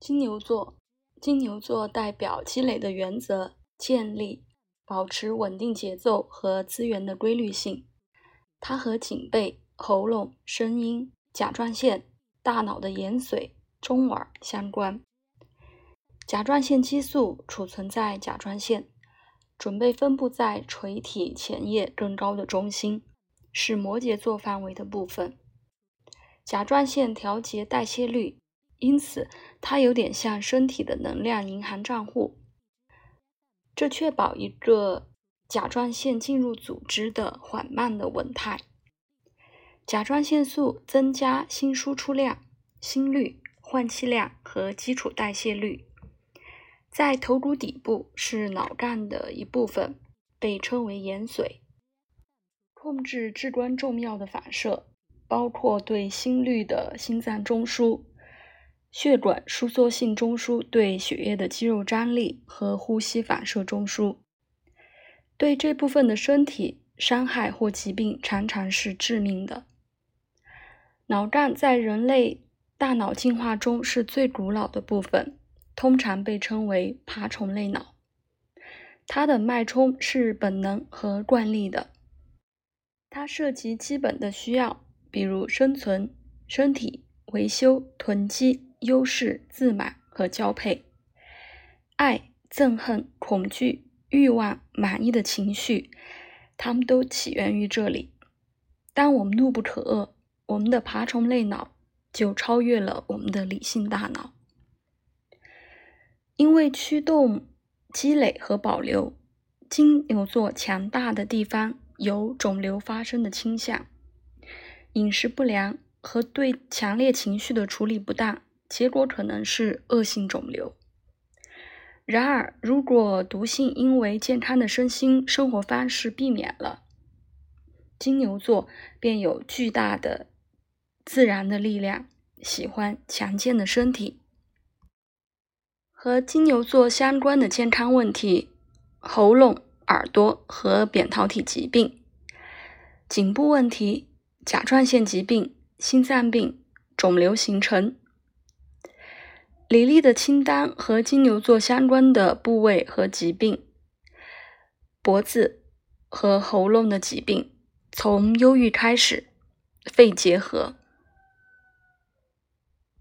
金牛座，金牛座代表积累的原则建立，保持稳定节奏和资源的规律性。它和颈背、喉咙、声音、甲状腺、大脑的延髓、中耳相关。甲状腺激素储存在甲状腺，准备分布在垂体前叶更高的中心，是摩羯座范围的部分。甲状腺调节代谢率。因此，它有点像身体的能量银行账户，这确保一个甲状腺进入组织的缓慢的稳态。甲状腺素增加心输出量、心率、换气量和基础代谢率。在头骨底部是脑干的一部分，被称为延髓，控制至关重要的反射，包括对心率的心脏中枢。血管收缩性中枢对血液的肌肉张力和呼吸反射中枢，对这部分的身体伤害或疾病常常是致命的。脑干在人类大脑进化中是最古老的部分，通常被称为爬虫类脑。它的脉冲是本能和惯例的，它涉及基本的需要，比如生存、身体维修、囤积。优势、自满和交配，爱、憎恨、恐惧、欲望、满意的情绪，它们都起源于这里。当我们怒不可遏，我们的爬虫类脑就超越了我们的理性大脑。因为驱动积累和保留，金牛座强大的地方有肿瘤发生的倾向，饮食不良和对强烈情绪的处理不当。结果可能是恶性肿瘤。然而，如果毒性因为健康的身心生活方式避免了，金牛座便有巨大的自然的力量，喜欢强健的身体。和金牛座相关的健康问题：喉咙、耳朵和扁桃体疾病、颈部问题、甲状腺疾病、心脏病、肿瘤形成。李丽的清单和金牛座相关的部位和疾病：脖子和喉咙的疾病，从忧郁开始，肺结核。